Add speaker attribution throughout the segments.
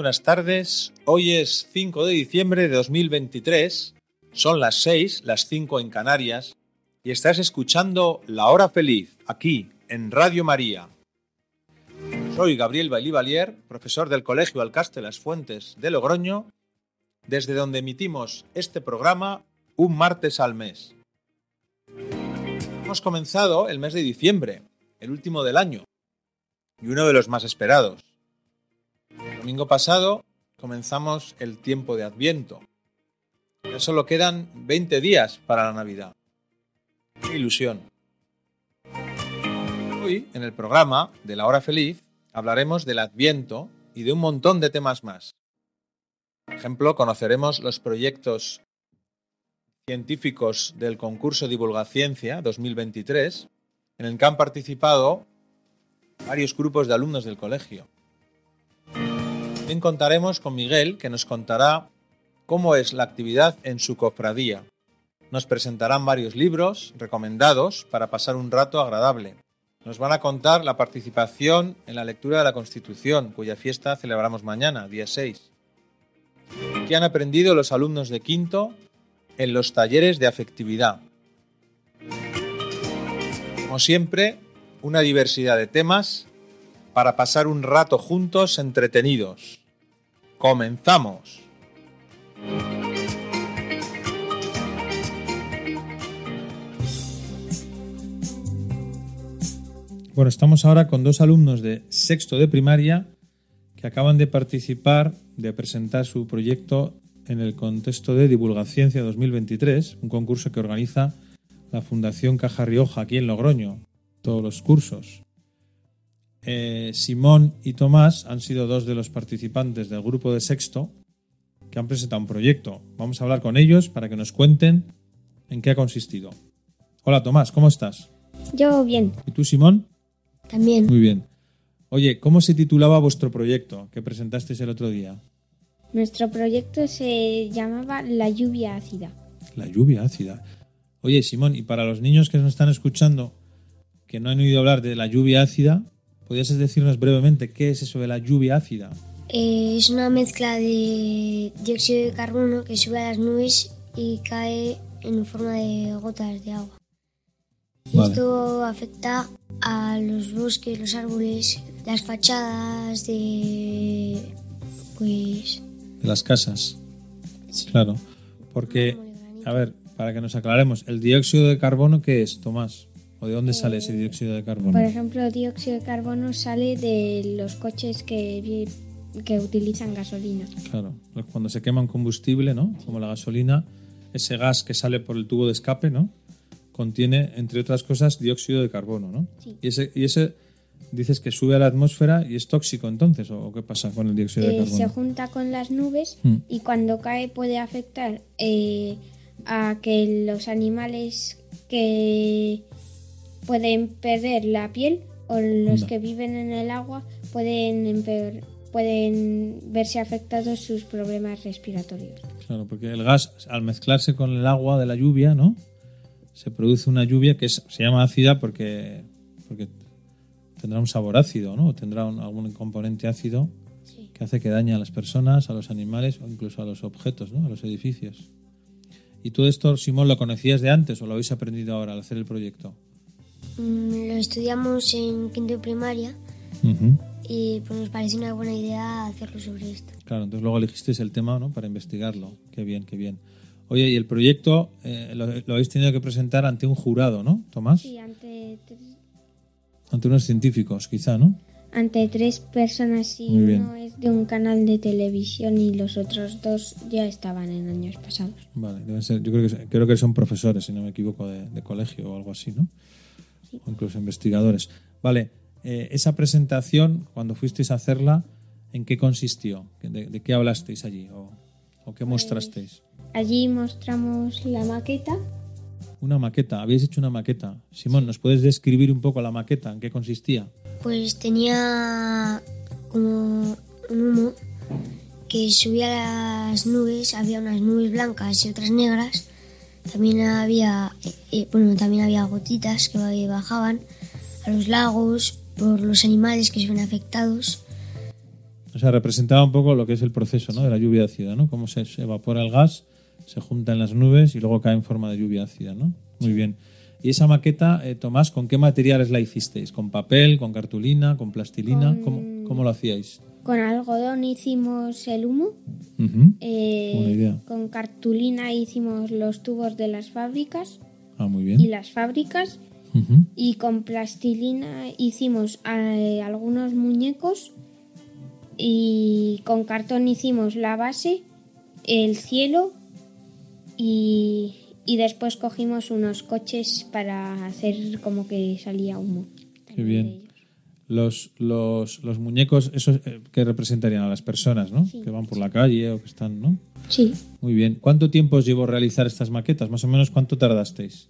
Speaker 1: Buenas tardes, hoy es 5 de diciembre de 2023, son las 6, las 5 en Canarias, y estás escuchando La Hora Feliz, aquí, en Radio María. Soy Gabriel Bailivalier, profesor del Colegio Alcaste Las Fuentes de Logroño, desde donde emitimos este programa un martes al mes. Hemos comenzado el mes de diciembre, el último del año, y uno de los más esperados. Domingo pasado comenzamos el tiempo de Adviento. Ya solo quedan 20 días para la Navidad. ¡Qué ilusión! Hoy, en el programa de la hora feliz, hablaremos del Adviento y de un montón de temas más. Por ejemplo, conoceremos los proyectos científicos del concurso Divulgaciencia 2023, en el que han participado varios grupos de alumnos del colegio. También contaremos con Miguel, que nos contará cómo es la actividad en su cofradía. Nos presentarán varios libros recomendados para pasar un rato agradable. Nos van a contar la participación en la lectura de la Constitución, cuya fiesta celebramos mañana, día 6. ¿Qué han aprendido los alumnos de quinto en los talleres de afectividad? Como siempre, una diversidad de temas para pasar un rato juntos entretenidos. Comenzamos. Bueno, estamos ahora con dos alumnos de sexto de primaria que acaban de participar, de presentar su proyecto en el contexto de Divulgaciencia 2023, un concurso que organiza la Fundación Caja Rioja aquí en Logroño, todos los cursos. Eh, Simón y Tomás han sido dos de los participantes del grupo de sexto que han presentado un proyecto. Vamos a hablar con ellos para que nos cuenten en qué ha consistido. Hola Tomás, ¿cómo estás?
Speaker 2: Yo bien,
Speaker 1: ¿Y tú Simón?
Speaker 2: también.
Speaker 1: Muy bien. Oye, ¿cómo se titulaba vuestro proyecto que presentasteis el otro día?
Speaker 2: Nuestro proyecto se llamaba La lluvia ácida.
Speaker 1: La lluvia ácida. Oye, Simón, y para los niños que nos están escuchando que no han oído hablar de la lluvia ácida, ¿podrías decirnos brevemente qué es eso de la lluvia ácida?
Speaker 3: Eh, es una mezcla de dióxido de carbono que sube a las nubes y cae en forma de gotas de agua.
Speaker 1: Vale.
Speaker 3: Esto afecta a los bosques, los árboles, las fachadas de... pues...
Speaker 1: De las casas. Claro. Porque, a ver, para que nos aclaremos, ¿el dióxido de carbono qué es, Tomás? ¿O de dónde sale ese dióxido de carbono?
Speaker 2: Por ejemplo, el dióxido de carbono sale de los coches que, que utilizan gasolina.
Speaker 1: Claro, cuando se quema un combustible, ¿no? Como la gasolina, ese gas que sale por el tubo de escape, ¿no? Contiene, entre otras cosas, dióxido de carbono, ¿no?
Speaker 2: Sí.
Speaker 1: Y ese, y ese dices que sube a la atmósfera y es tóxico entonces, ¿o qué pasa con el dióxido de
Speaker 2: Eh,
Speaker 1: carbono?
Speaker 2: se junta con las nubes
Speaker 1: Mm.
Speaker 2: y cuando cae puede afectar eh, a que los animales que pueden perder la piel o los que viven en el agua pueden pueden verse afectados sus problemas respiratorios.
Speaker 1: Claro, porque el gas, al mezclarse con el agua de la lluvia, ¿no? Se produce una lluvia que es- se llama ácida porque, porque tendrá un sabor ácido, ¿no? O tendrá un- algún componente ácido
Speaker 3: Sí.
Speaker 1: que hace que dañe a las personas, a los animales o incluso a los objetos, ¿no? A los edificios. ¿Y todo esto, Simón, lo conocías de antes o lo habéis aprendido ahora al hacer el proyecto?
Speaker 3: Mm, Lo estudiamos en quinto de primaria
Speaker 1: Ujú.
Speaker 3: y pues nos parece una buena idea hacerlo sobre esto.
Speaker 1: Claro, entonces luego elegisteis el tema ¿no? para investigarlo. Qué bien, qué bien. Oye, y el proyecto eh, lo, lo habéis tenido que presentar ante un jurado, ¿no, Tomás?
Speaker 2: Sí, ante, tres-
Speaker 1: Ante unos científicos, quizá, ¿no?
Speaker 2: ante tres personas y
Speaker 1: Muy bien.
Speaker 2: uno es de un canal de televisión y los otros dos ya estaban en años pasados.
Speaker 1: Vale, deben ser, yo creo que, creo que son profesores, si no me equivoco, de, de colegio o algo así, ¿no? O incluso investigadores. Vale, eh, esa presentación, cuando fuisteis a hacerla, ¿en qué consistió? ¿De, de qué hablasteis allí? ¿O, ¿O qué mostrasteis?
Speaker 2: Allí mostramos la maqueta.
Speaker 1: Una maqueta, habéis hecho una maqueta. Simón, ¿nos puedes describir un poco la maqueta? ¿En qué consistía?
Speaker 3: Pues tenía como un humo que subía a las nubes, había unas nubes blancas y otras negras. También había, eh, eh, bueno, también había gotitas que bajaban a los lagos por los animales que se ven afectados.
Speaker 1: O sea, representaba un poco lo que es el proceso ¿no? de la lluvia ácida, ¿no? Cómo se, se evapora el gas, se junta en las nubes y luego cae en forma de lluvia ácida, ¿no? Muy bien. ¿Y esa maqueta, eh, Tomás, con qué materiales la hicisteis? ¿Con papel, con cartulina, con plastilina?
Speaker 2: Con-
Speaker 1: ¿Cómo, cómo lo hacíais?
Speaker 2: Con algodón hicimos el humo. Eh,
Speaker 1: Buena idea.
Speaker 2: con cartulina hicimos los tubos de las fábricas
Speaker 1: Ah, muy
Speaker 2: y
Speaker 1: bien.
Speaker 2: las fábricas. Y con plastilina hicimos eh, algunos muñecos. Y con cartón hicimos la base, el cielo. Y, y después cogimos unos coches para hacer como que salía humo.
Speaker 1: Qué bien. Los, los, los muñecos, esos eh, que representarían a las personas, ¿no? Que van por la calle o que están, ¿no?
Speaker 2: Sí.
Speaker 1: Muy bien. ¿Cuánto tiempo os llevó realizar estas maquetas? Más o menos, ¿cuánto tardasteis?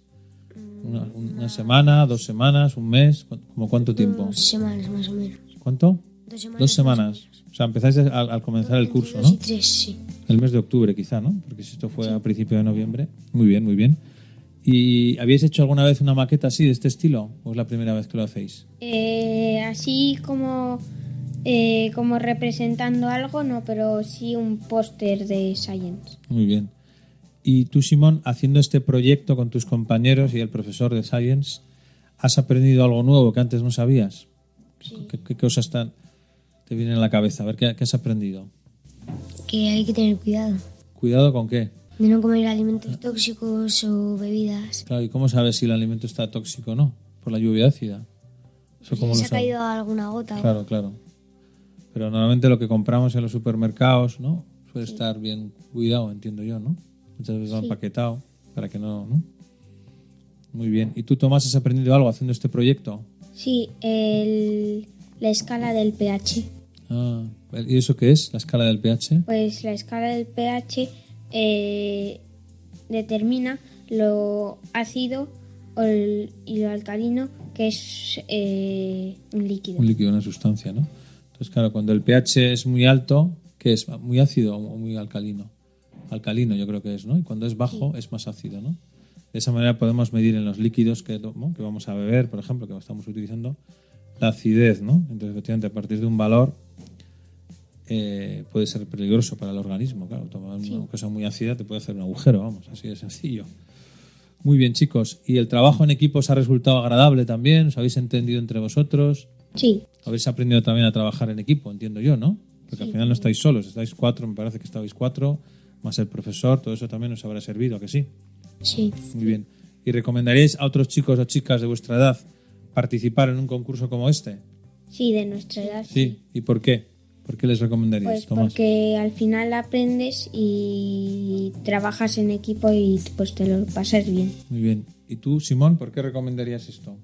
Speaker 1: ¿Una, una semana, dos semanas, un mes? ¿Cu- ¿Como cuánto tiempo?
Speaker 3: Dos semanas más o menos.
Speaker 1: ¿Cuánto?
Speaker 3: Dos semanas.
Speaker 1: Dos semanas. O sea, empezáis al, al comenzar el curso, ¿no?
Speaker 3: y tres, sí.
Speaker 1: El mes de octubre, quizá, ¿no? Porque si esto fue a principio de noviembre. Muy bien, muy bien. ¿Y habéis hecho alguna vez una maqueta así, de este estilo? ¿O es la primera vez que lo hacéis?
Speaker 2: Eh, así como, eh, como representando algo, no, pero sí un póster de Science.
Speaker 1: Muy bien. Y tú, Simón, haciendo este proyecto con tus compañeros y el profesor de Science, ¿has aprendido algo nuevo que antes no sabías? ¿Qué, qué cosas están, te vienen a la cabeza? A ver, ¿qué, qué has aprendido?
Speaker 3: Que hay que tener cuidado.
Speaker 1: ¿Cuidado con qué?
Speaker 3: De no comer alimentos tóxicos o bebidas.
Speaker 1: Claro, ¿y cómo sabes si el alimento está tóxico o no? Por la lluvia ácida. ¿Eso cómo
Speaker 3: Si
Speaker 1: lo
Speaker 3: se ha caído alguna gota. o-
Speaker 1: Claro, claro. Pero normalmente lo que compramos en los supermercados, ¿no? Suele estar bien cuidado, entiendo yo, ¿no? Muchas veces va empaquetado para que no, ¿no? Muy bien. ¿Y tú, Tomás, has aprendido algo haciendo este proyecto?
Speaker 2: Sí, el- la escala del pH.
Speaker 1: Ah, ¿y eso qué es? ¿La escala del pH?
Speaker 2: Pues la escala del pH eh, determina lo ácido o el- y lo alcalino que es eh, un líquido.
Speaker 1: Un líquido, una sustancia, ¿no? Entonces, claro, cuando el pH es muy alto, ¿qué es? ¿Muy ácido o muy alcalino? Alcalino yo creo que es, ¿no? Y cuando es bajo es más ácido, ¿no? De esa manera podemos medir en los líquidos que, ¿no? que vamos a beber, por ejemplo, que estamos utilizando, la acidez, ¿no? Entonces, efectivamente, a partir de un valor eh, puede ser peligroso para el organismo, claro. Tomar una cosa muy ácida te puede hacer un agujero, vamos, así de sencillo. Muy bien, chicos. ¿Y el trabajo en equipo os ha resultado agradable también? ¿Os habéis entendido entre vosotros?
Speaker 2: Sí,
Speaker 1: Habéis aprendido también a trabajar en equipo, entiendo yo, ¿no? Porque al final no estáis solos, estáis cuatro, me parece que estabais cuatro, más el profesor, todo eso también os habrá servido, ¿a que sí?
Speaker 3: Sí.
Speaker 1: Muy bien. ¿Y recomendaríais a otros chicos o chicas de vuestra edad participar en un concurso como este?
Speaker 2: sí, de nuestra edad.
Speaker 1: Sí. ¿Y por qué? ¿Por qué les recomendaríais,
Speaker 2: Pues
Speaker 1: Tomás?
Speaker 2: porque al final aprendes y trabajas en equipo y pues te lo pasas bien.
Speaker 1: Muy bien. ¿Y tú, Simón, por qué recomendarías esto?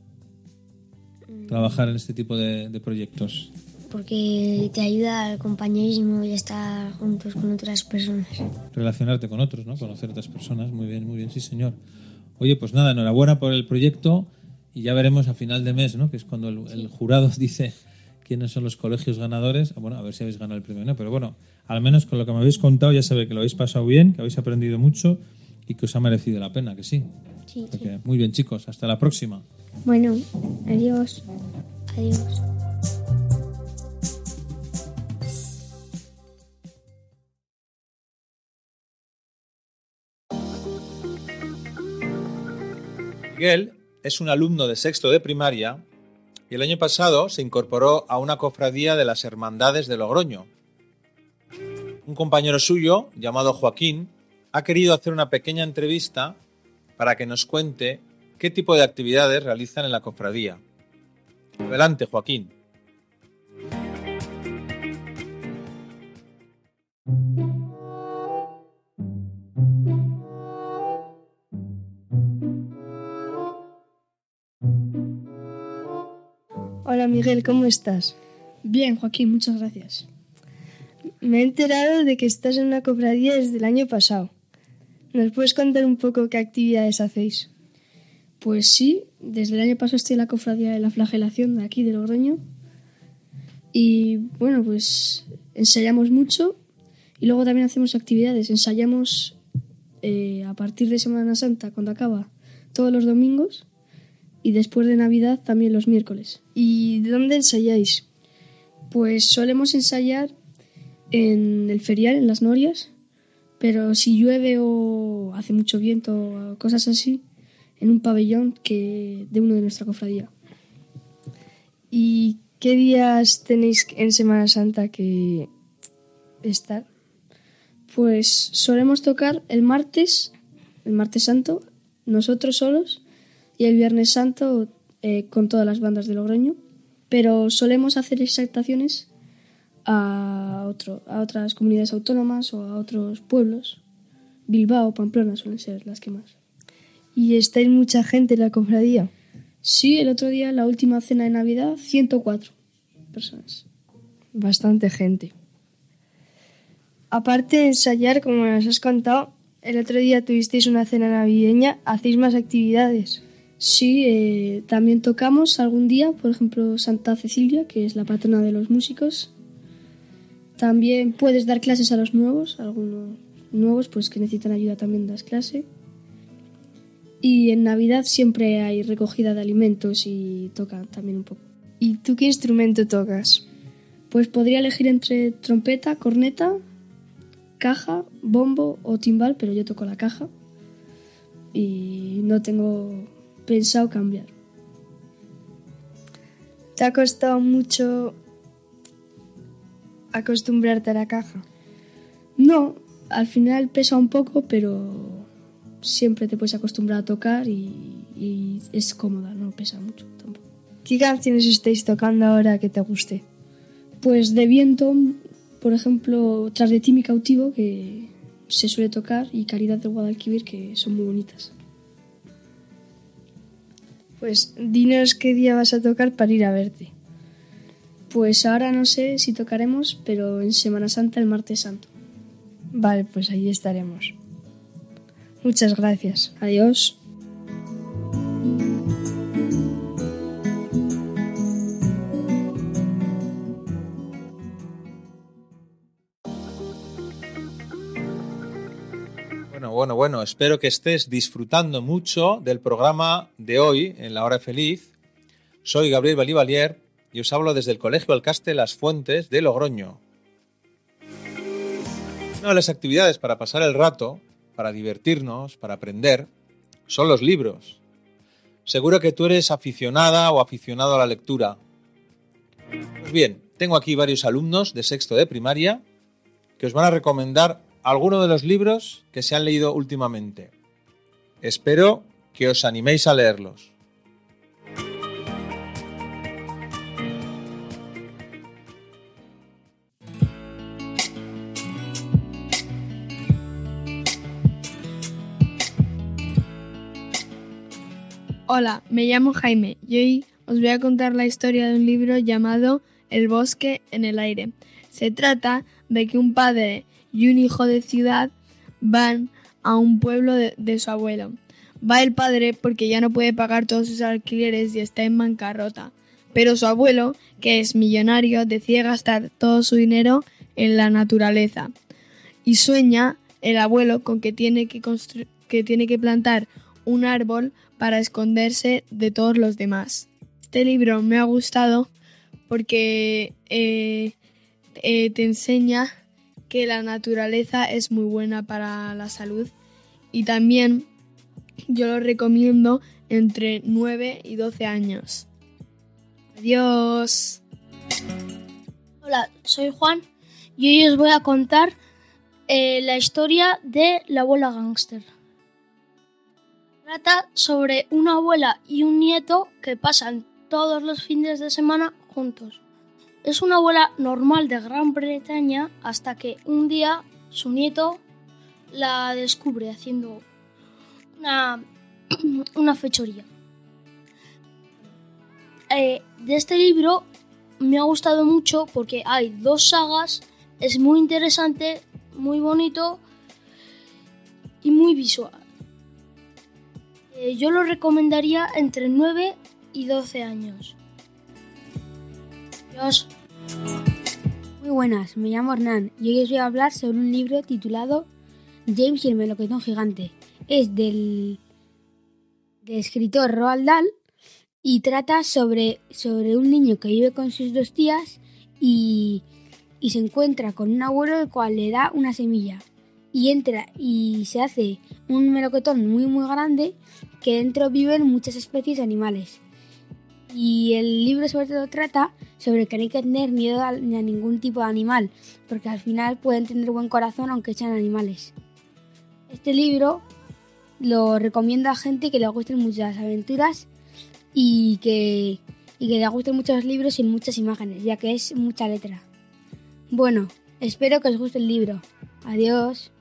Speaker 1: Trabajar en este tipo de, de proyectos.
Speaker 3: Porque te ayuda al compañerismo y a estar juntos con otras personas.
Speaker 1: relacionarte con otros, ¿no? Conocer otras personas. Muy bien, muy bien, sí, señor. Oye, pues nada, enhorabuena por el proyecto y ya veremos a final de mes, ¿no? Que es cuando el, el jurado dice quiénes son los colegios ganadores. Ah, Bueno, a ver si habéis ganado el premio, ¿no? Pero bueno, al menos con lo que me habéis contado ya ve que lo habéis pasado bien, que habéis aprendido mucho y que os ha merecido la pena, que sí.
Speaker 2: Sí,
Speaker 1: que, muy bien, chicos, hasta la próxima.
Speaker 2: Bueno, adiós.
Speaker 3: Adiós.
Speaker 1: Miguel es un alumno de sexto de primaria y el año pasado se incorporó a una cofradía de las Hermandades de Logroño. Un compañero suyo, llamado Joaquín, ha querido hacer una pequeña entrevista para que nos cuente qué tipo de actividades realizan en la cofradía. Adelante, Joaquín.
Speaker 4: Hola Miguel, ¿cómo estás? Bien, Joaquín, muchas gracias. me he enterado de que estás en una cofradía desde el año pasado. ¿Nos puedes contar un poco qué actividades hacéis?
Speaker 5: Pues sí, desde el año pasado estoy en la cofradía de la flagelación de aquí de Logroño. Y bueno, pues ensayamos mucho y luego también hacemos actividades. Ensayamos eh, a partir de Semana Santa, cuando acaba, todos los domingos y después de Navidad también los miércoles.
Speaker 4: ¿Y dónde ensayáis?
Speaker 5: Pues solemos ensayar en el ferial, en las norias, pero si llueve o hace mucho viento o cosas así, en un pabellón que de uno de nuestra cofradía.
Speaker 4: ¿Y qué días tenéis en Semana Santa que estar?
Speaker 5: Pues solemos tocar el martes, el martes santo, nosotros solos, y el viernes santo eh, con todas las bandas de Logroño, pero solemos hacer exaltaciones a, otro, a otras comunidades autónomas o a otros pueblos. Bilbao, Pamplona suelen ser las que más.
Speaker 4: ¿Y estáis mucha gente en la cofradía?
Speaker 5: Sí, el otro día, la última cena de Navidad, 104 personas.
Speaker 4: Bastante gente. Aparte de ensayar, como nos has contado, el otro día tuvisteis una cena navideña, ¿hacéis más actividades?
Speaker 5: Sí, eh, también tocamos algún día, por ejemplo, Santa Cecilia, que es la patrona de los músicos. También puedes dar clases a los nuevos, algunos nuevos pues que necesitan ayuda también das clase. Y en Navidad siempre hay recogida de alimentos y toca también un poco.
Speaker 4: ¿Y tú qué instrumento tocas?
Speaker 5: Pues podría elegir entre trompeta, corneta, caja, bombo o timbal, pero yo toco la caja y no tengo pensado cambiar.
Speaker 4: ¿Te ha costado mucho acostumbrarte a la caja?
Speaker 5: No, al final pesa un poco, pero siempre te puedes acostumbrar a tocar y, y es cómoda, no pesa mucho tampoco.
Speaker 4: ¿Qué canciones estáis tocando ahora que te guste?
Speaker 5: Pues de viento, por ejemplo, Tras de ti mi cautivo, que se suele tocar, y Caridad del Guadalquivir, que son muy bonitas.
Speaker 4: Pues dinos qué día vas a tocar para ir a verte.
Speaker 5: Pues ahora no sé si tocaremos, pero en Semana Santa, el martes santo.
Speaker 4: Vale, pues ahí estaremos. Muchas gracias.
Speaker 5: Adiós.
Speaker 1: Bueno, bueno, espero que estés disfrutando mucho del programa de hoy en La Hora Feliz. Soy Gabriel Balivalier y os hablo desde el Colegio Alcaste Las Fuentes de Logroño. Una de las actividades para pasar el rato, para divertirnos, para aprender, son los libros. Seguro que tú eres aficionada o aficionado a la lectura. Pues bien, tengo aquí varios alumnos de sexto de primaria que os van a recomendar alguno de los libros que se han leído últimamente. Espero que os animéis a leerlos.
Speaker 6: Hola, me llamo Jaime y hoy os voy a contar la historia de un libro llamado El bosque en el aire. Se trata de que un padre y un hijo de ciudad van a un pueblo de, su abuelo. Va el padre porque ya no puede pagar todos sus alquileres y está en bancarrota. Pero su abuelo, que es millonario, decide gastar todo su dinero en la naturaleza. Y sueña el abuelo con que tiene que, que, tiene que plantar un árbol para esconderse de todos los demás. Este libro me ha gustado porque eh, eh, te enseña que la naturaleza es muy buena para la salud y también yo lo recomiendo entre 9 y 12 años. Adiós.
Speaker 7: Hola, soy Juan y hoy os voy a contar eh, la historia de la abuela gángster. Trata sobre una abuela y un nieto que pasan todos los fines de semana juntos. Es una abuela normal de Gran Bretaña hasta que un día su nieto la descubre haciendo una, una fechoría. Eh, de este libro me ha gustado mucho porque hay dos sagas es muy interesante, muy bonito y muy visual. Eh, yo lo recomendaría entre 9 y 12 años. Adiós.
Speaker 8: Muy buenas, me llamo Hernán y hoy os voy a hablar sobre un libro titulado James y el melocotón gigante. Es del, del escritor Roald Dahl y trata sobre, sobre un niño que vive con sus dos tías y, y se encuentra con un abuelo el cual le da una semilla y entra y se hace un melocotón muy muy grande que dentro viven muchas especies de animales. Y el libro sobre todo trata sobre que no hay que tener miedo a, a ningún tipo de animal, porque al final pueden tener buen corazón aunque sean animales. Este libro lo recomiendo a gente que le gusten muchas aventuras y que, y que le gusten muchos libros sin muchas imágenes, ya que es mucha letra. Bueno, espero que os guste el libro. Adiós.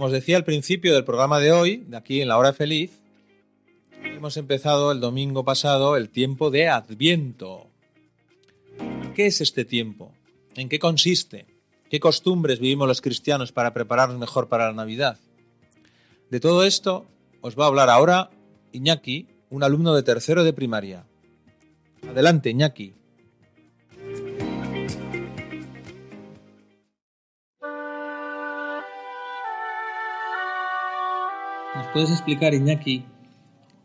Speaker 1: Como os decía al principio del programa de hoy, de aquí en la hora feliz, hemos empezado el domingo pasado el tiempo de Adviento. ¿Qué es este tiempo? ¿En qué consiste? ¿Qué costumbres vivimos los cristianos para prepararnos mejor para la Navidad? De todo esto os va a hablar ahora Iñaki, un alumno de tercero de primaria. Adelante, Iñaki. Puedes explicar, Iñaki,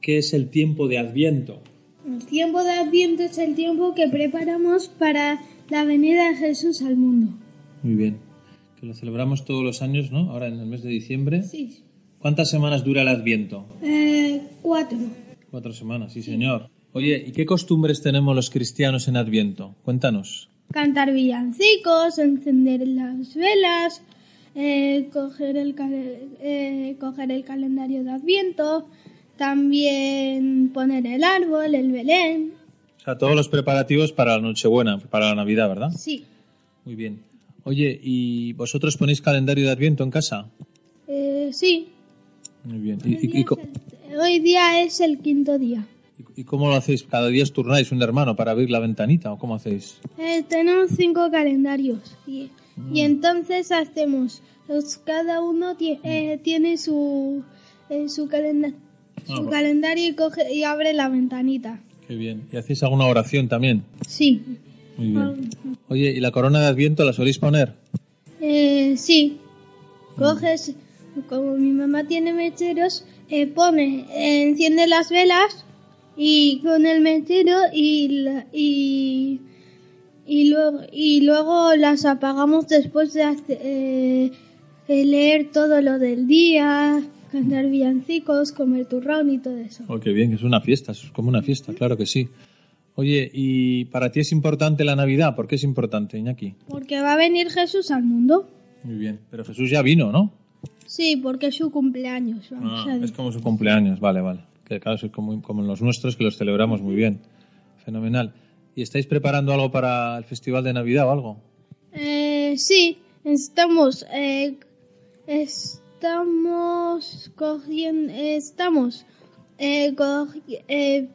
Speaker 1: qué es el tiempo de Adviento?
Speaker 9: El tiempo de Adviento es el tiempo que preparamos para la venida de Jesús al mundo.
Speaker 1: Muy bien. Que lo celebramos todos los años, ¿no? Ahora en el mes de diciembre.
Speaker 9: Sí.
Speaker 1: ¿Cuántas semanas dura el Adviento?
Speaker 9: Eh, cuatro.
Speaker 1: Cuatro semanas, sí, señor. Oye, ¿y qué costumbres tenemos los cristianos en Adviento? Cuéntanos.
Speaker 9: Cantar villancicos, encender las velas, eh, coger, el eh, coger el calendario de Adviento, también poner el árbol, el Belén.
Speaker 1: O sea, todos los preparativos para la Nochebuena, para la Navidad, ¿verdad?
Speaker 9: Sí.
Speaker 1: Muy bien. Oye, ¿y vosotros ponéis calendario de Adviento en casa?
Speaker 9: Eh, sí.
Speaker 1: Muy bien. ¿Y, y- y co-
Speaker 9: Hoy día es el quinto día.
Speaker 1: Y cómo lo hacéis? ¿Cada día os turnáis un hermano para abrir la ventanita o cómo hacéis?
Speaker 9: Eh, tenemos cinco calendarios y, y entonces hacemos, los, cada uno ti- eh, tiene su, eh, su, calenda-
Speaker 1: Ah,
Speaker 9: su
Speaker 1: bueno.
Speaker 9: calendario y, coge, y abre la ventanita.
Speaker 1: Qué bien. ¿Y hacéis alguna oración también?
Speaker 9: Sí,
Speaker 1: Muy bien. Oye, ¿y la corona de Adviento la soléis poner?
Speaker 9: eh, sí. Coges, como mi mamá tiene mecheros, eh, pone, eh, enciende las velas y con el mechero y, la- y, y, luego, y luego las apagamos después de hace- eh, leer todo lo del día, cantar villancicos, comer turrón y todo eso.
Speaker 1: Oh, qué bien, es una fiesta, es como una fiesta, claro que sí. Oye, ¿y para ti es importante la Navidad? ¿Por qué es importante, Iñaki?
Speaker 9: Porque va a venir Jesús al mundo.
Speaker 1: Muy bien. Pero Jesús ya vino, ¿no?
Speaker 9: Sí, porque es su cumpleaños. Vamos
Speaker 1: Ah,
Speaker 9: a
Speaker 1: es como su cumpleaños, vale, vale. Que claro, es como, como los nuestros que los celebramos muy bien. Fenomenal. ¿Y estáis preparando algo para el festival de Navidad o algo?
Speaker 9: Eh, sí, estamos, eh, estamos cogiendo, estamos, eh, cogi- eh,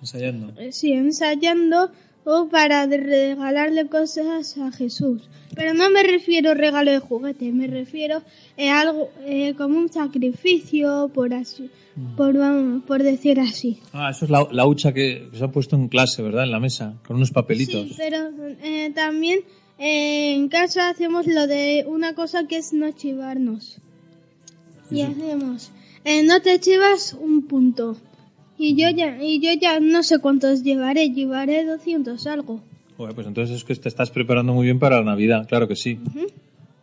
Speaker 1: Ensayando.
Speaker 9: sí, ensayando o para regalarle cosas a Jesús. Pero no me refiero a regalo de juguete, me refiero a algo eh, como un sacrificio, por así, por, vamos, por decir así.
Speaker 1: Ah, eso es la, la hucha que, que se ha puesto en clase, ¿verdad? En la mesa, con unos papelitos.
Speaker 9: Sí, pero eh, también eh, en casa hacemos lo de una cosa que es no chivarnos. Y hacemos, eh, no te chivas un punto. Y yo ya y yo ya no sé cuántos llevaré, llevaré 200 algo.
Speaker 1: Joder, pues entonces es que te estás preparando muy bien para la Navidad, claro que sí.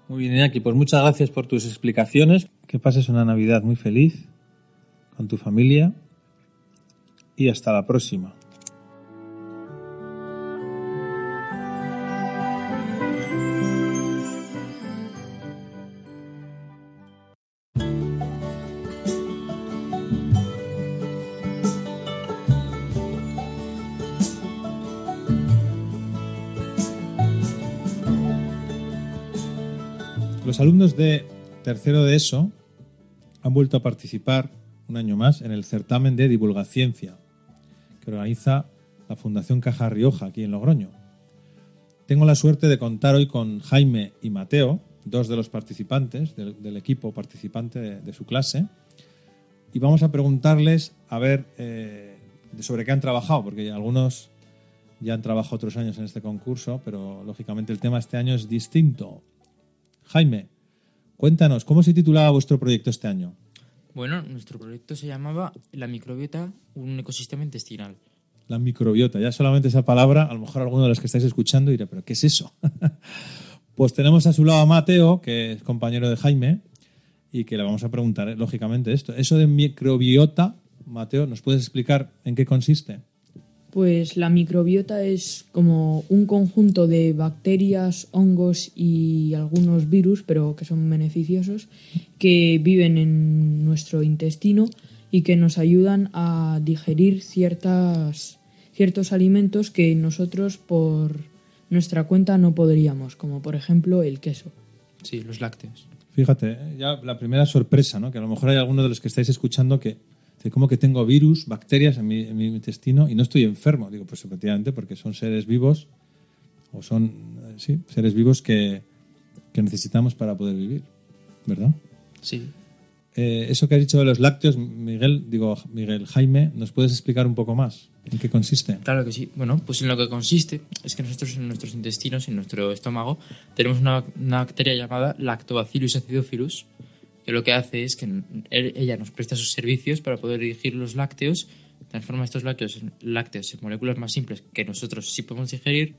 Speaker 1: Muy bien, Iñaki, pues muchas gracias por tus explicaciones. Que pases una Navidad muy feliz con tu familia y hasta la próxima. Los alumnos de tercero de ESO han vuelto a participar un año más en el certamen de divulgaciencia que organiza la Fundación Caja Rioja aquí en Logroño. Tengo la suerte de contar hoy con Jaime y Mateo, dos de los participantes del, equipo participante de, de, su clase, y vamos a preguntarles a ver eh, sobre qué han trabajado, porque algunos ya han trabajado otros años en este concurso, pero lógicamente el tema este año es distinto. Jaime, cuéntanos, ¿cómo se titulaba vuestro proyecto este año?
Speaker 10: Bueno, nuestro proyecto se llamaba La microbiota, un ecosistema intestinal.
Speaker 1: La microbiota, ya solamente esa palabra, a lo mejor alguno de los que estáis escuchando dirá, ¿pero qué es eso? pues tenemos a su lado a Mateo, que es compañero de Jaime, y que le vamos a preguntar, eh, lógicamente, esto. Eso de microbiota, Mateo, ¿nos puedes explicar en qué consiste?
Speaker 11: Pues la microbiota es como un conjunto de bacterias, hongos y algunos virus, pero que son beneficiosos, que viven en nuestro intestino y que nos ayudan a digerir ciertas, ciertos alimentos que nosotros por nuestra cuenta no podríamos, como por ejemplo el queso.
Speaker 10: Sí, los lácteos.
Speaker 1: Fíjate, ya la primera sorpresa, ¿no? Que a lo mejor hay alguno de los que estáis escuchando que como que tengo virus, bacterias en mi, en mi, intestino y no estoy enfermo. Digo, pues efectivamente, porque son seres vivos o son, eh, sí, seres vivos que, que necesitamos para poder vivir, ¿verdad?
Speaker 10: Sí.
Speaker 1: Eh, eso que has dicho de los lácteos, Miguel, digo, Miguel, Jaime, ¿nos puedes explicar un poco más? ¿En qué consiste?
Speaker 10: Claro que sí. Bueno, pues en lo que consiste es que nosotros en nuestros intestinos, en nuestro estómago, tenemos una, una bacteria llamada Lactobacillus acidophilus, que lo que hace es que ella nos presta sus servicios para poder digerir los lácteos, transforma estos lácteos en, lácteos en moléculas más simples que nosotros sí podemos digerir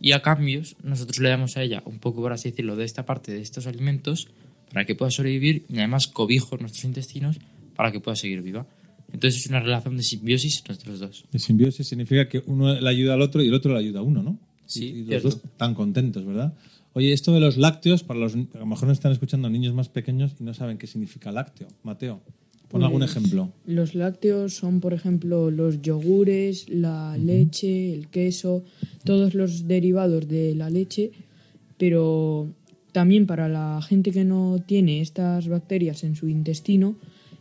Speaker 10: y a cambios nosotros le damos a ella un poco, por así decirlo, de esta parte de estos alimentos para que pueda sobrevivir y además cobijo nuestros intestinos para que pueda seguir viva. Entonces es una relación de simbiosis entre los dos.
Speaker 1: De simbiosis significa que uno le ayuda al otro y el otro le ayuda a uno, ¿no?
Speaker 10: Sí,
Speaker 1: y, los dos están contentos, ¿verdad? Oye, esto de los lácteos, para los a lo mejor nos están escuchando niños más pequeños y no saben qué significa lácteo. Mateo, pon
Speaker 11: pues,
Speaker 1: algún ejemplo.
Speaker 11: Los lácteos son, por ejemplo, los yogures, la uh -huh. leche, el queso, todos los derivados de la leche, pero también para la gente que no tiene estas bacterias en su intestino,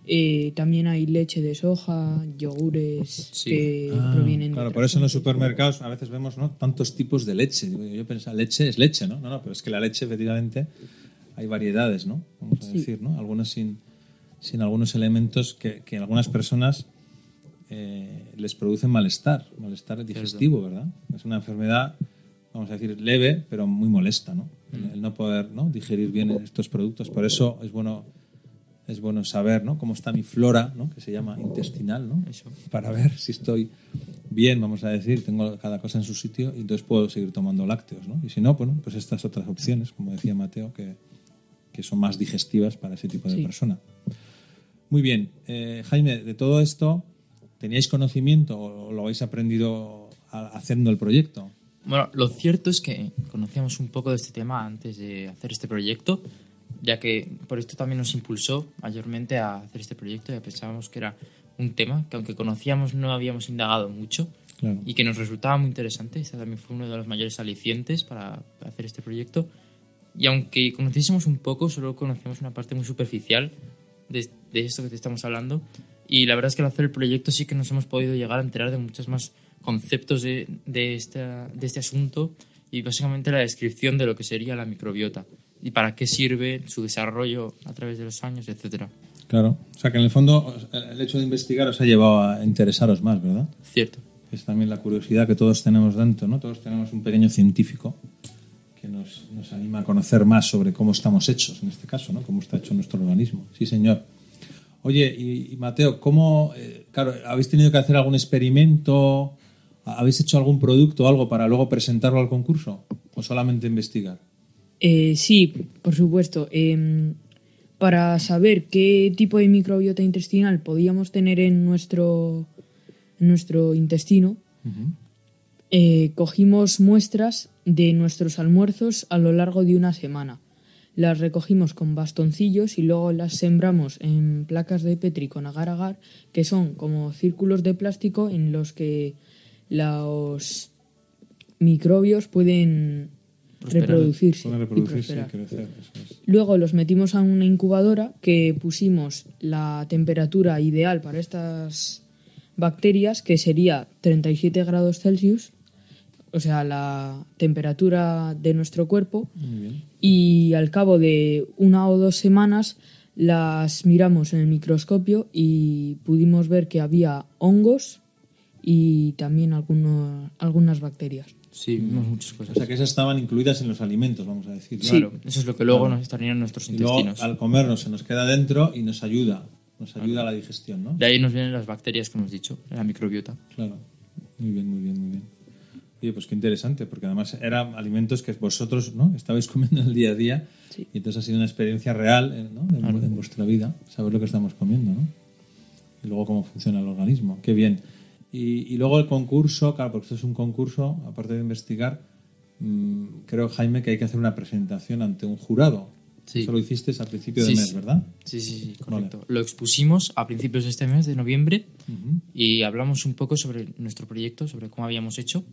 Speaker 11: eh, también hay leche de soja, yogures sí. que ah, provienen
Speaker 1: claro,
Speaker 11: de
Speaker 1: por eso en los supermercados a veces vemos ¿no? tantos tipos de leche. Yo pensaba, leche es leche, ¿no? No, no, pero es que la leche, efectivamente, hay variedades, ¿no? Vamos a sí. decir, ¿no? Algunas sin, sin algunos elementos que, que algunas personas eh, les producen malestar, malestar digestivo, ¿verdad? Es una enfermedad, vamos a decir, leve, pero muy molesta, ¿no? Mm. El no poder ¿no? digerir bien estos productos. Por eso es bueno es bueno saber ¿no? cómo está mi flora, ¿no? que se llama intestinal, ¿no?
Speaker 10: Eso.
Speaker 1: para ver si estoy bien, vamos a decir, tengo cada cosa en su sitio y entonces puedo seguir tomando lácteos. ¿no? Y si no, bueno, pues estas otras opciones, como decía Mateo, que, que son más digestivas para ese tipo de
Speaker 11: Sí.
Speaker 1: persona. Muy bien, eh, Jaime, de todo esto, ¿teníais conocimiento o lo habéis aprendido haciendo el proyecto?
Speaker 10: Bueno, lo cierto es que conocíamos un poco de este tema antes de hacer este proyecto, ya que por esto también nos impulsó mayormente a hacer este proyecto, ya pensábamos que era un tema que aunque conocíamos no habíamos indagado mucho
Speaker 1: Claro.
Speaker 10: y que nos resultaba muy interesante. Este también fue uno de los mayores alicientes para hacer este proyecto. Y aunque conociésemos un poco, solo conocíamos una parte muy superficial de, de esto que te estamos hablando. Y la verdad es que al hacer el proyecto sí que nos hemos podido llegar a enterar de muchos más conceptos de, de, esta, de este asunto y básicamente la descripción de lo que sería la microbiota y para qué sirve su desarrollo a través de los años, etcétera.
Speaker 1: Claro. O sea que en el fondo el hecho de investigar os ha llevado a interesaros más, ¿verdad?
Speaker 10: Cierto.
Speaker 1: Es también la curiosidad que todos tenemos dentro, ¿no? Todos tenemos un pequeño científico que nos, nos anima a conocer más sobre cómo estamos hechos, en este caso, ¿no? Cómo está hecho nuestro organismo. Sí, señor. Oye, y, y Mateo, ¿cómo, eh, claro, habéis tenido que hacer algún experimento? ¿Habéis hecho algún producto o algo para luego presentarlo al concurso? ¿O solamente investigar?
Speaker 11: Eh, sí, por supuesto. Em, para saber qué tipo de microbiota intestinal podíamos tener en nuestro, en nuestro intestino, eh, cogimos muestras de nuestros almuerzos a lo largo de una semana. Las recogimos con bastoncillos y luego las sembramos en placas de Petri con agar-agar, que son como círculos de plástico en los que los microbios pueden
Speaker 10: prosperar.
Speaker 11: reproducirse. Y
Speaker 1: reproducirse y
Speaker 11: prosperar.
Speaker 1: crecer. eso es.
Speaker 11: Luego los metimos a una incubadora que pusimos la temperatura ideal para estas bacterias, que sería 37 grados Celsius, o sea, la temperatura de nuestro cuerpo,
Speaker 1: Muy bien.
Speaker 11: y al cabo de una o dos semanas las miramos en el microscopio y pudimos ver que había hongos y también algunos, algunas bacterias.
Speaker 10: Sí, vimos muchas cosas.
Speaker 1: O sea, que esas estaban incluidas en los alimentos, vamos a decir. ¿no?
Speaker 10: Claro, eso es lo que luego
Speaker 1: Claro.
Speaker 10: nos estarían en nuestros
Speaker 1: Y luego,
Speaker 10: intestinos.
Speaker 1: al comernos se nos queda dentro y nos ayuda. Nos ayuda a la digestión, ¿no?
Speaker 10: De ahí nos vienen las bacterias que hemos dicho, la microbiota.
Speaker 1: Claro. Muy bien, muy bien, muy bien. Oye, pues qué interesante, porque además eran alimentos que vosotros ¿no? estabais comiendo en el día a día y entonces ha sido una experiencia real ¿eh? ¿no? en, en vuestra vida, saber lo que estamos comiendo, ¿no? Y luego cómo funciona el organismo. Qué bien. Y, y luego el concurso, claro, porque esto es un concurso, aparte de investigar, mm, creo, Jaime, que hay que hacer una presentación ante un jurado.
Speaker 10: Sí.
Speaker 1: Eso lo hiciste al principio
Speaker 10: Sí,
Speaker 1: del mes,
Speaker 10: sí.
Speaker 1: ¿verdad?
Speaker 10: Sí, sí, sí, correcto. Lo expusimos a principios de este mes, de noviembre,
Speaker 1: Ujú.
Speaker 10: y hablamos un poco sobre nuestro proyecto, sobre cómo habíamos hecho.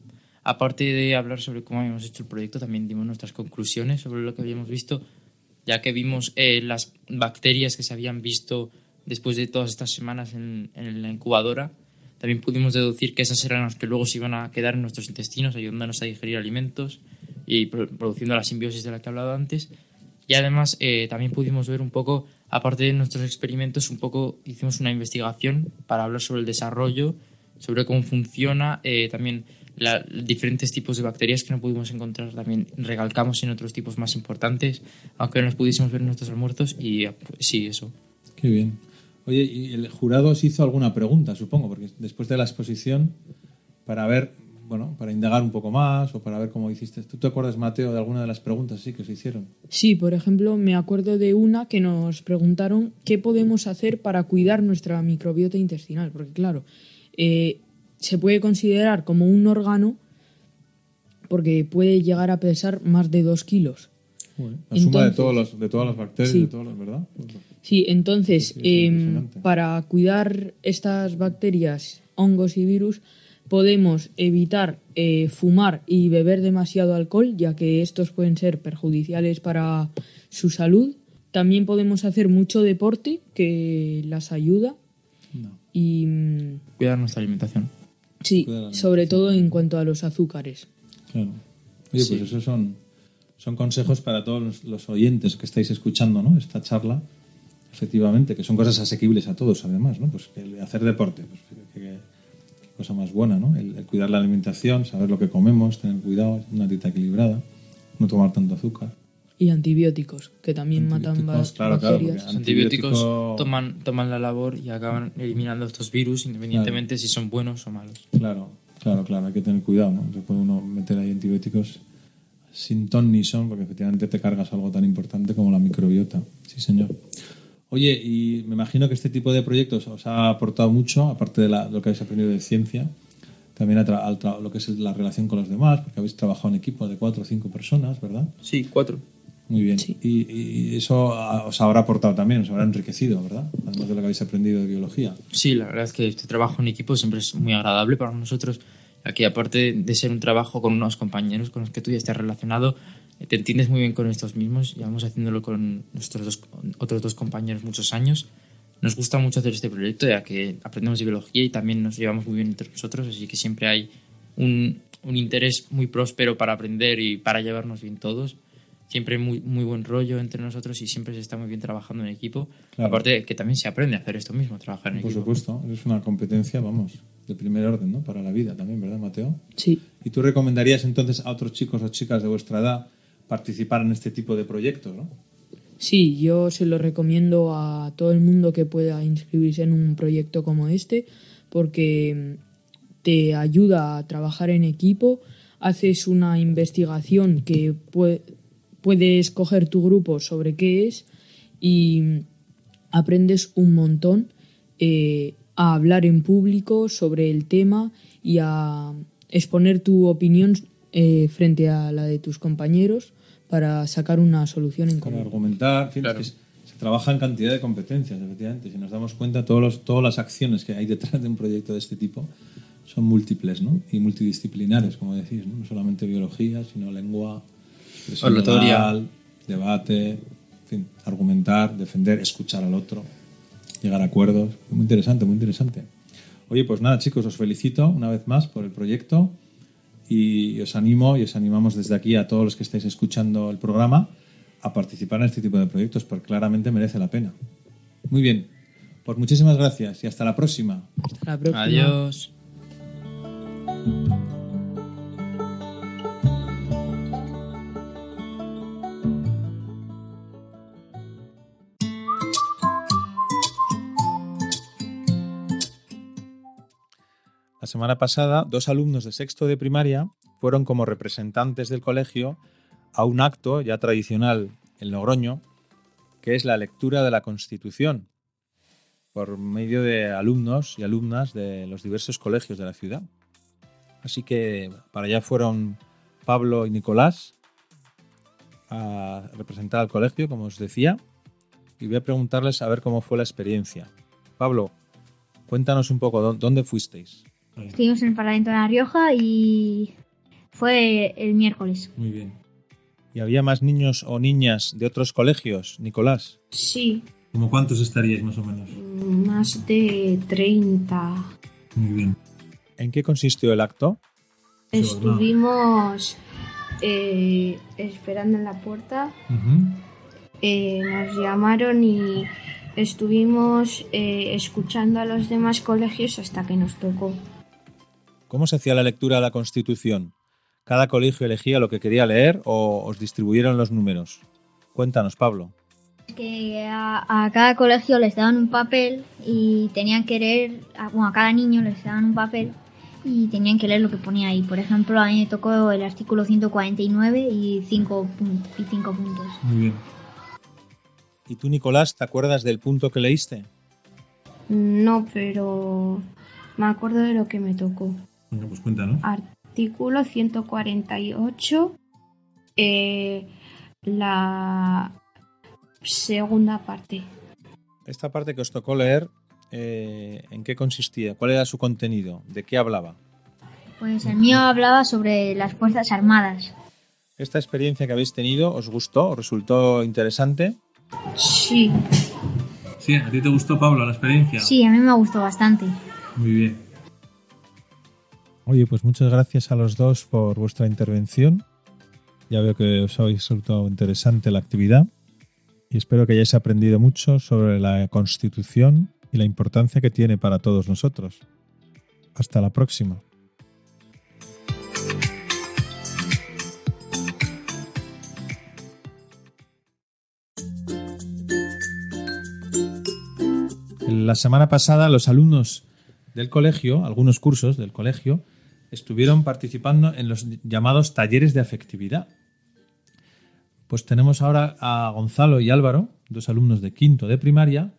Speaker 10: Aparte de hablar sobre cómo habíamos hecho el proyecto, también dimos nuestras conclusiones sobre lo que habíamos visto, ya que vimos eh, las bacterias que se habían visto después de todas estas semanas en, en la incubadora. También pudimos deducir que esas eran las que luego se iban a quedar en nuestros intestinos, ayudándonos a digerir alimentos y pro- produciendo la simbiosis de la que he hablado antes. Y además eh, también pudimos ver un poco, aparte de nuestros experimentos, un poco hicimos una investigación para hablar sobre el desarrollo, sobre cómo funciona, eh, también la- diferentes tipos de bacterias que no pudimos encontrar, también recalcamos en otros tipos más importantes, aunque no los pudiésemos ver en nuestros almuerzos y eh, sí, eso.
Speaker 1: Qué bien. Oye, ¿y el jurado os hizo alguna pregunta, supongo? Porque después de la exposición, para ver, bueno, para indagar un poco más o para ver cómo hiciste. ¿Tú te acuerdas, Mateo, de alguna de las preguntas sí que se hicieron?
Speaker 11: Sí, por ejemplo, me acuerdo de una que nos preguntaron qué podemos hacer para cuidar nuestra microbiota intestinal, porque claro, eh, se puede considerar como un órgano porque puede llegar a pesar más de dos kilos.
Speaker 1: La suma de, todos los, de todas las bacterias,
Speaker 11: Sí.
Speaker 1: de todos los, ¿verdad?
Speaker 11: Sí, entonces,
Speaker 1: Sí, sí,
Speaker 11: em, para cuidar estas bacterias, hongos y virus, podemos evitar eh, fumar y beber demasiado alcohol, ya que estos pueden ser perjudiciales para su salud. También podemos hacer mucho deporte, que las ayuda. Y
Speaker 10: Cuidar nuestra alimentación.
Speaker 11: sí, sobre todo en cuanto a los azúcares.
Speaker 1: Claro. Oye,
Speaker 11: Sí.
Speaker 1: pues esos son, son consejos para todos los, los oyentes que estáis escuchando ¿no? esta charla. Efectivamente, que son cosas asequibles a todos, además, ¿no? Pues que el hacer deporte, pues cosa más buena, ¿no? El, el cuidar la alimentación, saber lo que comemos, tener cuidado, una dieta equilibrada, no tomar tanto azúcar.
Speaker 11: Y antibióticos, que también matan
Speaker 1: Antibióticos, claro, claro,
Speaker 11: bacterias.
Speaker 10: Los antibióticos
Speaker 1: Antibiótico-
Speaker 10: toman, toman la labor y acaban eliminando estos virus, independientemente si son buenos o malos.
Speaker 1: Claro, claro, claro, hay que tener cuidado, ¿no? Se puede uno meter ahí antibióticos sin ton ni son, porque efectivamente te cargas algo tan importante como la microbiota. Sí, señor. Oye, y me imagino que este tipo de proyectos os ha aportado mucho, aparte de la- lo que habéis aprendido de ciencia, también a tra- al tra- lo que es la relación con los demás, porque habéis trabajado en equipo de cuatro o cinco personas, ¿verdad?
Speaker 10: Sí, cuatro.
Speaker 1: Muy bien. Y, y eso a- os habrá aportado también, os habrá enriquecido, ¿verdad? Además de lo que habéis aprendido de biología.
Speaker 10: Sí, la verdad es que este trabajo en equipo siempre es muy agradable para nosotros, aquí aparte de ser un trabajo con unos compañeros con los que tú ya estás relacionado, te entiendes muy bien con estos mismos, llevamos haciéndolo con nuestros dos, otros dos compañeros muchos años. Nos gusta mucho hacer este proyecto ya que aprendemos de biología y también nos llevamos muy bien entre nosotros, así que siempre hay un, un interés muy próspero para aprender y para llevarnos bien todos. Siempre hay muy, muy buen rollo entre nosotros y siempre se está muy bien trabajando en equipo.
Speaker 1: Claro.
Speaker 10: Aparte que también se aprende a hacer esto mismo, trabajar en
Speaker 1: Por
Speaker 10: equipo.
Speaker 1: supuesto, es una competencia, vamos, de primer orden, ¿no? Para la vida también, ¿verdad, Mateo?
Speaker 11: Sí.
Speaker 1: ¿Y tú recomendarías entonces a otros chicos o chicas de vuestra edad participar en este tipo de proyectos, ¿no?
Speaker 11: Sí, yo se lo recomiendo a todo el mundo que pueda inscribirse en un proyecto como este porque mm, te ayuda a trabajar en equipo, haces una investigación que pue- puedes coger tu grupo sobre qué es y mm, aprendes un montón eh, a hablar en público sobre el tema y a exponer tu opinión eh, frente a la de tus compañeros para sacar una solución en
Speaker 1: Para
Speaker 11: común.
Speaker 1: argumentar, en fin, es que se, trabaja en cantidad de competencias, efectivamente. Si nos damos cuenta, todos los, todas las acciones que hay detrás de un proyecto de este tipo son múltiples, ¿no? Y multidisciplinares, como decís, ¿no? No solamente biología, sino lengua,
Speaker 10: Oratoria.
Speaker 1: debate, en fin, argumentar, defender, escuchar al otro, llegar a acuerdos. Muy interesante, muy interesante. Oye, pues nada, chicos, os felicito una vez más por el proyecto y os animo y os animamos desde aquí a todos los que estáis escuchando el programa a participar en este tipo de proyectos porque claramente merece la pena. Muy bien, pues muchísimas gracias y hasta la próxima.
Speaker 11: Hasta la próxima.
Speaker 10: Adiós.
Speaker 1: Semana pasada, dos alumnos de sexto de primaria fueron como representantes del colegio a un acto ya tradicional en Logroño, que es la lectura de la Constitución, por medio de alumnos y alumnas de los diversos colegios de la ciudad. Así que para allá fueron Pablo y Nicolás a representar al colegio, como os decía, y voy a preguntarles a ver cómo fue la experiencia. Pablo, cuéntanos un poco, ¿dó- ¿dónde fuisteis?
Speaker 12: Estuvimos en el Parlamento de La Rioja y fue el miércoles.
Speaker 1: Muy bien. ¿Y había más niños o niñas de otros colegios, Nicolás?
Speaker 13: Sí,
Speaker 1: ¿Cómo cuántos estaríais más o menos?
Speaker 13: más de 30.
Speaker 1: Muy bien. ¿En qué consistió el acto?
Speaker 13: Estuvimos eh, esperando en la puerta, eh, nos llamaron y estuvimos eh, escuchando a los demás colegios hasta que nos tocó.
Speaker 1: ¿Cómo se hacía la lectura de la Constitución? ¿Cada colegio elegía lo que quería leer o os distribuyeron los números? Cuéntanos, Pablo.
Speaker 12: Que a, a cada colegio les daban un papel y tenían que leer, a- bueno, a cada niño les daban un papel y tenían que leer lo que ponía ahí. Por ejemplo, a mí me tocó el artículo 149 y 5 y cinco puntos.
Speaker 1: Muy bien. ¿Y tú, Nicolás, te acuerdas del punto que leíste?
Speaker 13: No, pero me acuerdo de lo que me tocó.
Speaker 1: Venga, pues cuéntanos.
Speaker 13: Artículo 148, eh, la segunda parte.
Speaker 1: Esta parte que os tocó leer, eh, ¿en qué consistía? ¿Cuál era su contenido? ¿De qué hablaba?
Speaker 12: Pues el mío hablaba sobre las Fuerzas Armadas.
Speaker 1: ¿Esta experiencia que habéis tenido os gustó? ¿Os resultó interesante?
Speaker 13: Sí.
Speaker 1: Sí, ¿a ti te gustó, Pablo, la experiencia?
Speaker 12: Sí, a mí me gustó bastante.
Speaker 1: Muy bien. Oye, pues muchas gracias a los dos por vuestra intervención. Ya veo que os ha resultado interesante la actividad y espero que hayáis aprendido mucho sobre la Constitución y la importancia que tiene para todos nosotros. Hasta la próxima. La semana pasada los alumnos del colegio, algunos cursos del colegio, estuvieron participando en los llamados talleres de afectividad. Pues tenemos ahora a Gonzalo y Álvaro, dos alumnos de quinto de primaria,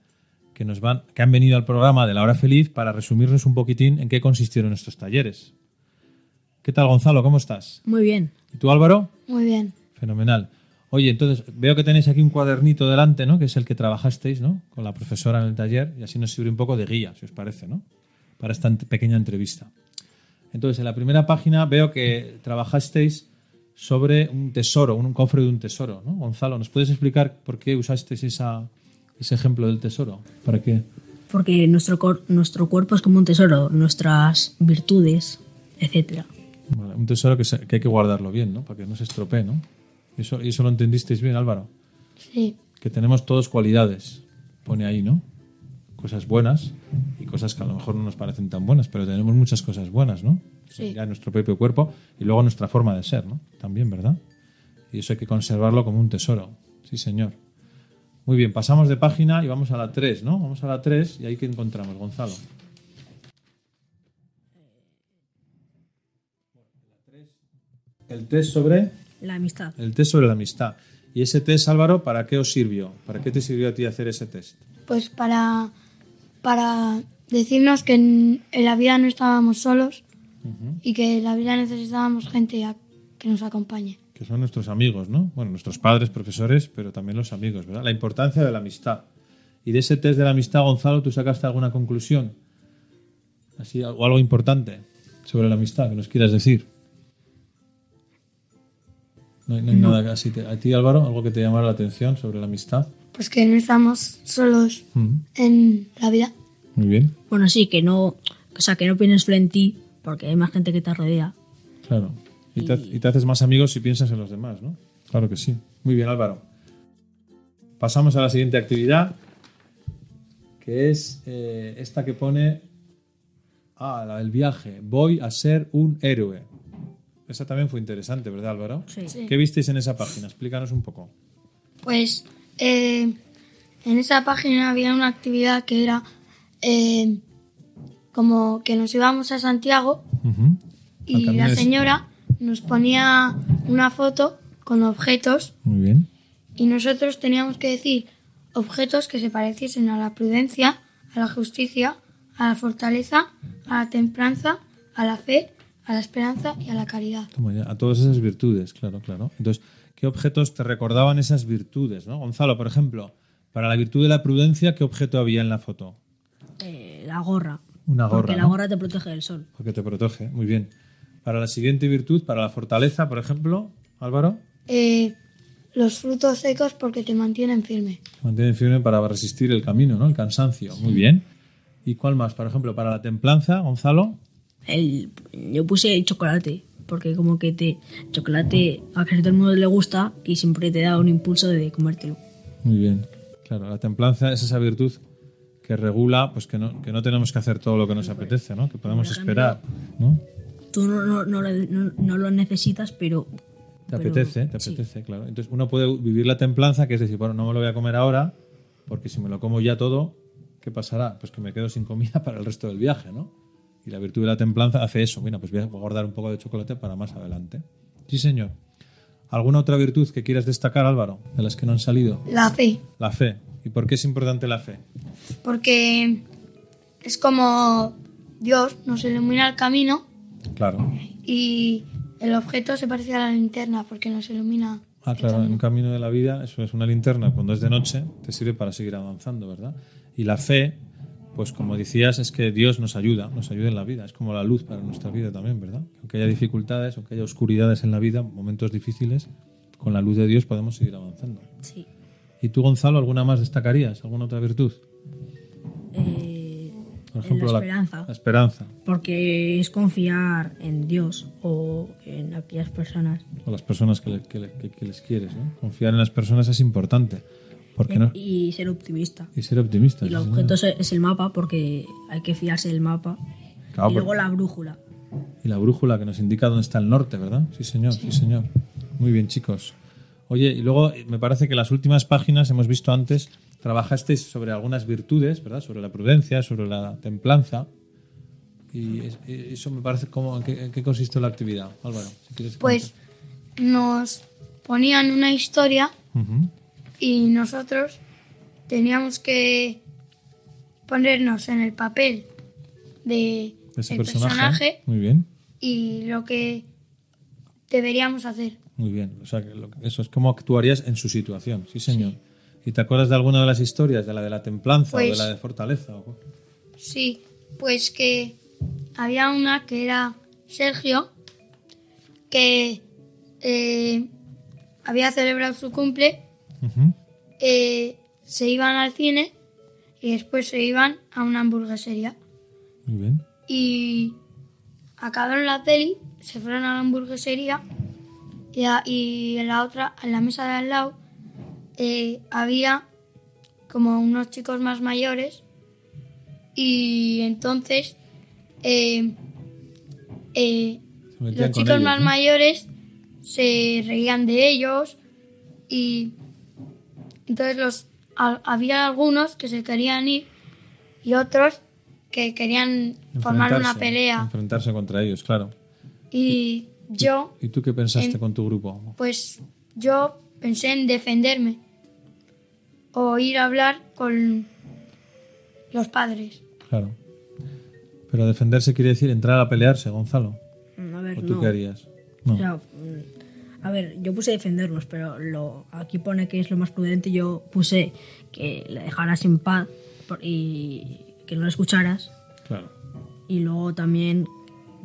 Speaker 1: que, nos van, que han venido al programa de la hora feliz para resumirnos un poquitín en qué consistieron estos talleres. ¿Qué tal, Gonzalo? ¿Cómo estás?
Speaker 5: Muy bien.
Speaker 1: ¿Y tú, Álvaro?
Speaker 5: Muy bien.
Speaker 1: Fenomenal. Oye, entonces veo que tenéis aquí un cuadernito delante, ¿no? Que es el que trabajasteis, ¿no? Con la profesora en el taller y así nos sirve un poco de guía, si os parece, ¿no? Para esta pequeña entrevista. Entonces, en la primera página veo que trabajasteis sobre un tesoro, un cofre de un tesoro, ¿no? Gonzalo, ¿nos puedes explicar por qué usasteis esa, ese ejemplo del tesoro? ¿Para qué?
Speaker 14: Porque nuestro, cor- nuestro cuerpo es como un tesoro, nuestras virtudes, etcétera.
Speaker 1: Vale, un tesoro que, se- que hay que guardarlo bien, ¿no? Para que no se estropee, ¿no? ¿Y eso, y eso lo entendisteis bien, Álvaro?
Speaker 9: Sí.
Speaker 1: que tenemos todos cualidades, pone ahí, ¿no? Cosas buenas y cosas que a lo mejor no nos parecen tan buenas, pero tenemos muchas cosas buenas, ¿no?
Speaker 9: Sí.
Speaker 1: Ya nuestro propio cuerpo y luego nuestra forma de ser, ¿no? También, ¿verdad? Y eso hay que conservarlo como un tesoro. Sí, señor. Muy bien, pasamos de página y vamos a la 3, ¿no? Vamos a la 3 y ahí que encontramos, Gonzalo. El test sobre
Speaker 14: La amistad.
Speaker 1: el test sobre la amistad. ¿Y ese test, Álvaro, para qué os sirvió? ¿Para qué te sirvió a ti hacer ese test?
Speaker 9: Pues para, para decirnos que en, en la vida no estábamos solos y que en la vida necesitábamos gente a- que nos acompañe.
Speaker 1: Que son nuestros amigos, ¿no? Bueno, nuestros padres, profesores, pero también los amigos, ¿verdad? La importancia de la amistad. Y de ese test de la amistad, Gonzalo, ¿tú sacaste alguna conclusión? Así, o algo importante sobre la amistad que nos quieras decir. No hay, no hay
Speaker 15: No.
Speaker 1: nada así. ¿A ti, Álvaro, algo que te llamara la atención sobre la amistad?
Speaker 16: Pues que no estamos solos en la vida.
Speaker 1: Muy bien,
Speaker 14: Bueno, sí, que no, o sea, que no pienses solo en ti, porque hay más gente que te rodea.
Speaker 1: claro. Y te, y te haces más amigos si piensas en los demás, ¿no? Claro que sí. Muy bien, Álvaro. Pasamos a la siguiente actividad, que es eh, esta que pone... Ah, la del viaje. Voy a ser un héroe. Esa también fue interesante, ¿verdad, Álvaro?
Speaker 16: Sí. Sí.
Speaker 1: ¿Qué visteis en esa página? Explícanos un poco.
Speaker 16: Pues eh, en esa página había una actividad que era eh, como que nos íbamos a Santiago y la señora nos ponía una foto con objetos
Speaker 1: Muy bien.
Speaker 16: y nosotros teníamos que decir objetos que se pareciesen a la prudencia, a la justicia, a la fortaleza, a la templanza, a la fe, a la esperanza y a la caridad.
Speaker 1: Toma ya, a todas esas virtudes, claro, claro. Entonces, ¿qué objetos te recordaban esas virtudes? ¿no? Gonzalo, por ejemplo, para la virtud de la prudencia, ¿qué objeto había en la foto?
Speaker 14: Eh, la gorra.
Speaker 1: Una gorra.
Speaker 14: Porque la
Speaker 1: ¿no?
Speaker 14: gorra te protege del sol.
Speaker 1: Porque te protege, muy bien. Para la siguiente virtud, para la fortaleza, por ejemplo, Álvaro,
Speaker 16: Eh, los frutos secos porque te mantienen firme.
Speaker 1: mantiene firme para resistir el camino, ¿no? El cansancio, muy bien. ¿Y cuál más? Por ejemplo, para la templanza, Gonzalo,
Speaker 14: El, yo puse el chocolate, porque como que te chocolate a casi todo el mundo le gusta y siempre te da un impulso de comértelo.
Speaker 1: muy bien. Claro, la templanza es esa virtud que regula, pues que no, que no tenemos que hacer todo lo que nos apetece, ¿no? Que podemos
Speaker 14: ejemplo,
Speaker 1: esperar, ¿no?
Speaker 14: Tú no, no, no, lo- no- lo necesitas, pero...
Speaker 1: Te
Speaker 14: pero-
Speaker 1: apetece, te
Speaker 14: sí.
Speaker 1: apetece, claro. Entonces uno puede vivir la templanza, que es decir, bueno, no me lo voy a comer ahora, porque si me lo como ya todo, ¿qué pasará? Pues que me quedo sin comida para el resto del viaje, ¿no? Y la virtud de la templanza hace eso. Bueno, pues voy a guardar un poco de chocolate para más adelante. Sí, señor. ¿Alguna otra virtud que quieras destacar, Álvaro, de las que no han salido?
Speaker 16: La fe,
Speaker 1: La fe. ¿Y por qué es importante la fe?
Speaker 16: porque es como Dios nos ilumina el camino
Speaker 1: Claro.
Speaker 16: y el objeto se parece a la linterna porque nos ilumina.
Speaker 1: Ah, claro, en un camino de la vida, eso es una linterna, cuando es de noche, te sirve para seguir avanzando, ¿verdad? Y la fe, pues como decías, es que Dios nos ayuda, nos ayuda en la vida, es como la luz para nuestra vida también, ¿verdad? Aunque haya dificultades, aunque haya oscuridades en la vida, momentos difíciles, con la luz de Dios podemos seguir avanzando.
Speaker 14: Sí.
Speaker 1: ¿Y tú, Gonzalo, alguna más destacarías? ¿Alguna otra virtud?
Speaker 14: Eh,
Speaker 1: Por ejemplo,
Speaker 14: la esperanza.
Speaker 1: La esperanza,
Speaker 14: Porque es confiar en Dios o en aquellas personas.
Speaker 1: o las personas que, le- que le- que- que les quieres, ¿no? Confiar en las personas es importante. Porque no?
Speaker 14: Y ser optimista.
Speaker 1: Y ser optimista.
Speaker 14: Y el objeto es- es el mapa porque hay que fiarse del mapa.
Speaker 1: Claro,
Speaker 14: y luego la brújula.
Speaker 1: Y la brújula que nos indica dónde está el norte, ¿verdad? Sí, señor, sí, señor. Muy bien, chicos. Oye, y luego eh, me parece que las últimas páginas, hemos visto antes, trabajasteis sobre algunas virtudes, ¿verdad? Sobre la prudencia, sobre la templanza. Y eh, eso me parece como... ¿En qué, en qué consistió la actividad, Álvaro? Si quieres
Speaker 16: Pues nos ponían una historia.
Speaker 1: Ujú.
Speaker 16: Y nosotros teníamos que ponernos en el papel de
Speaker 1: Ese
Speaker 16: el
Speaker 1: personaje.
Speaker 16: personaje
Speaker 1: Muy bien,
Speaker 16: y lo que deberíamos hacer.
Speaker 1: muy bien. O sea, que lo- eso es como actuarías en su situación, sí, señor. ¿Y te acuerdas de alguna de las historias? ¿De la de la templanza o
Speaker 16: Pues-
Speaker 1: de la de fortaleza? o-
Speaker 16: Sí, pues que había una que era Sergio, que eh, había celebrado su cumple, Eh, se iban al cine y después se iban a una hamburguesería.
Speaker 1: Muy bien.
Speaker 16: Y acabaron la peli, se fueron a la hamburguesería y, a- y en la otra, en la mesa de al lado, eh, había como unos chicos más mayores y entonces eh, eh, los chicos
Speaker 1: ellos,
Speaker 16: más mayores se reían de ellos y entonces los a- había algunos que se querían ir y otros que querían formar una pelea
Speaker 1: Enfrentarse contra ellos, claro.
Speaker 16: y yo
Speaker 1: ¿Y tú qué pensaste
Speaker 16: En-
Speaker 1: con tu grupo?
Speaker 16: pues yo pensé en defenderme o ir a hablar con los padres.
Speaker 1: Claro. Pero defenderse quiere decir entrar a pelearse, Gonzalo.
Speaker 14: Mm, A ver,
Speaker 1: ¿O tú
Speaker 14: no.
Speaker 1: qué harías? No.
Speaker 14: O sea, a ver, yo puse defendernos, pero lo, aquí pone que es lo más prudente. Yo puse que le dejaras en paz y que no lo escucharas.
Speaker 1: Claro.
Speaker 14: Y luego también,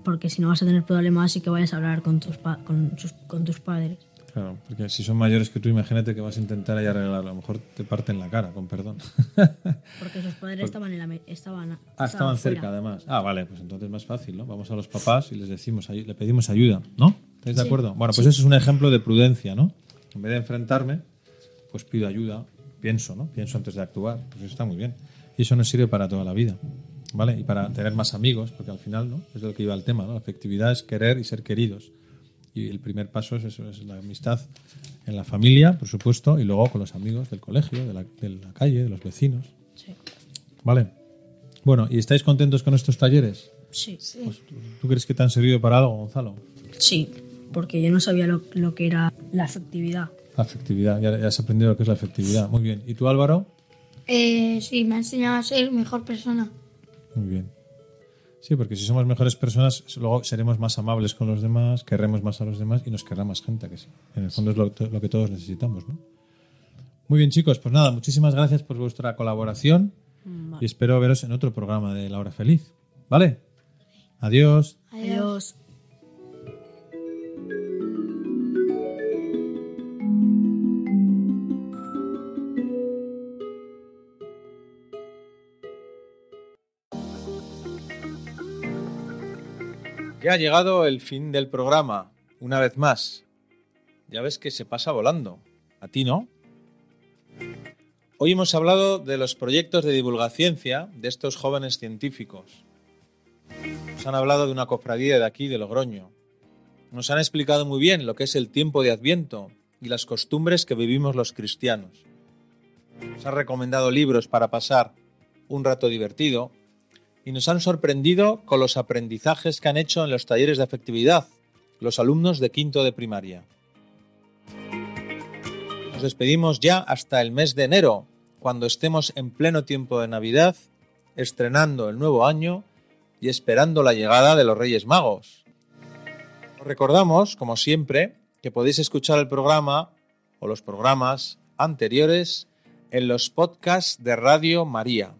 Speaker 14: porque si no vas a tener problemas y que vayas a hablar con tus, pa- con sus- con tus padres.
Speaker 1: Claro, porque si son mayores que tú, imagínate que vas a intentar ahí arreglarlo. A lo mejor te parten la cara, con perdón.
Speaker 14: Porque sus padres estaban en la estaban,
Speaker 1: Ah, estaban
Speaker 14: fuera.
Speaker 1: cerca además. Ah, vale, pues entonces más fácil, ¿no? Vamos a los papás y les decimos, le pedimos ayuda, ¿no? ¿Estáis de
Speaker 14: Sí.
Speaker 1: acuerdo? Bueno, pues
Speaker 14: Sí.
Speaker 1: eso es un ejemplo de prudencia, ¿no? En vez de enfrentarme, pues pido ayuda, pienso, ¿no? Pienso antes de actuar, pues eso está muy bien. Y eso nos sirve para toda la vida, ¿vale? Y para tener más amigos, porque al final, ¿no? Es de lo que iba el tema, ¿no? La afectividad es querer y ser queridos. Y el primer paso es eso, es la amistad en la familia, por supuesto, y luego con los amigos del colegio, de la, de la calle, de los vecinos.
Speaker 14: Sí.
Speaker 1: ¿Vale? Bueno, ¿y estáis contentos con estos talleres?
Speaker 14: Sí.
Speaker 1: ¿Tú crees que te han servido para algo, Gonzalo?
Speaker 14: Sí, porque yo no sabía lo, lo que era la afectividad.
Speaker 1: La afectividad, ya, ya has aprendido lo que es la afectividad. Muy bien. ¿Y tú, Álvaro?
Speaker 7: Eh, sí, me ha enseñado a ser mejor persona.
Speaker 1: Muy bien. Sí, porque si somos mejores personas, luego seremos más amables con los demás, querremos más a los demás y nos querrá más gente, que sí. En el fondo es lo, lo que todos necesitamos, ¿no? Muy bien, chicos, pues nada, muchísimas gracias por vuestra colaboración y espero veros en otro programa de La Hora Feliz. ¿Vale? Adiós.
Speaker 14: Adiós.
Speaker 1: Ya ha llegado el fin del programa, una vez más. Ya ves que se pasa volando. ¿A ti no? Hoy hemos hablado de los proyectos de divulgación de estos jóvenes científicos. Nos han hablado de una cofradía de aquí, de Logroño. Nos han explicado muy bien lo que es el tiempo de Adviento y las costumbres que vivimos los cristianos. Nos han recomendado libros para pasar un rato divertido y nos han sorprendido con los aprendizajes que han hecho en los talleres de afectividad los alumnos de quinto de primaria. Nos despedimos ya hasta el mes de enero, cuando estemos en pleno tiempo de Navidad, estrenando el nuevo año y esperando la llegada de los Reyes Magos. Os recordamos, como siempre, que podéis escuchar el programa o los programas anteriores en los podcasts de Radio María.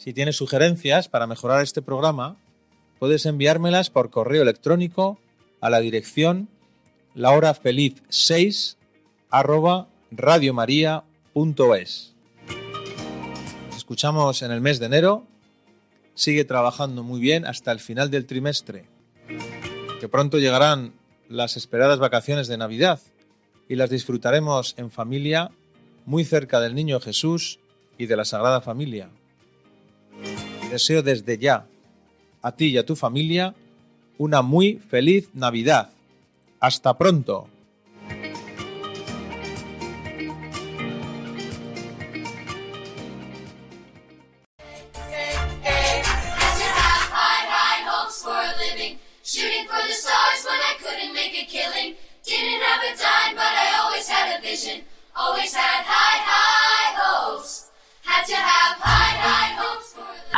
Speaker 1: Si tienes sugerencias para mejorar este programa, puedes enviármelas por correo electrónico a la dirección lahorafeliz6 arroba radiomaria.es. Nos escuchamos en el mes de enero. Sigue trabajando muy bien hasta el final del trimestre. Que pronto llegarán las esperadas vacaciones de Navidad y las disfrutaremos en familia muy cerca del Niño Jesús y de la Sagrada Familia. Deseo desde ya a ti y a tu familia una muy feliz Navidad. Hasta pronto.
Speaker 17: Always had high, high hopes. Had to have high, high hopes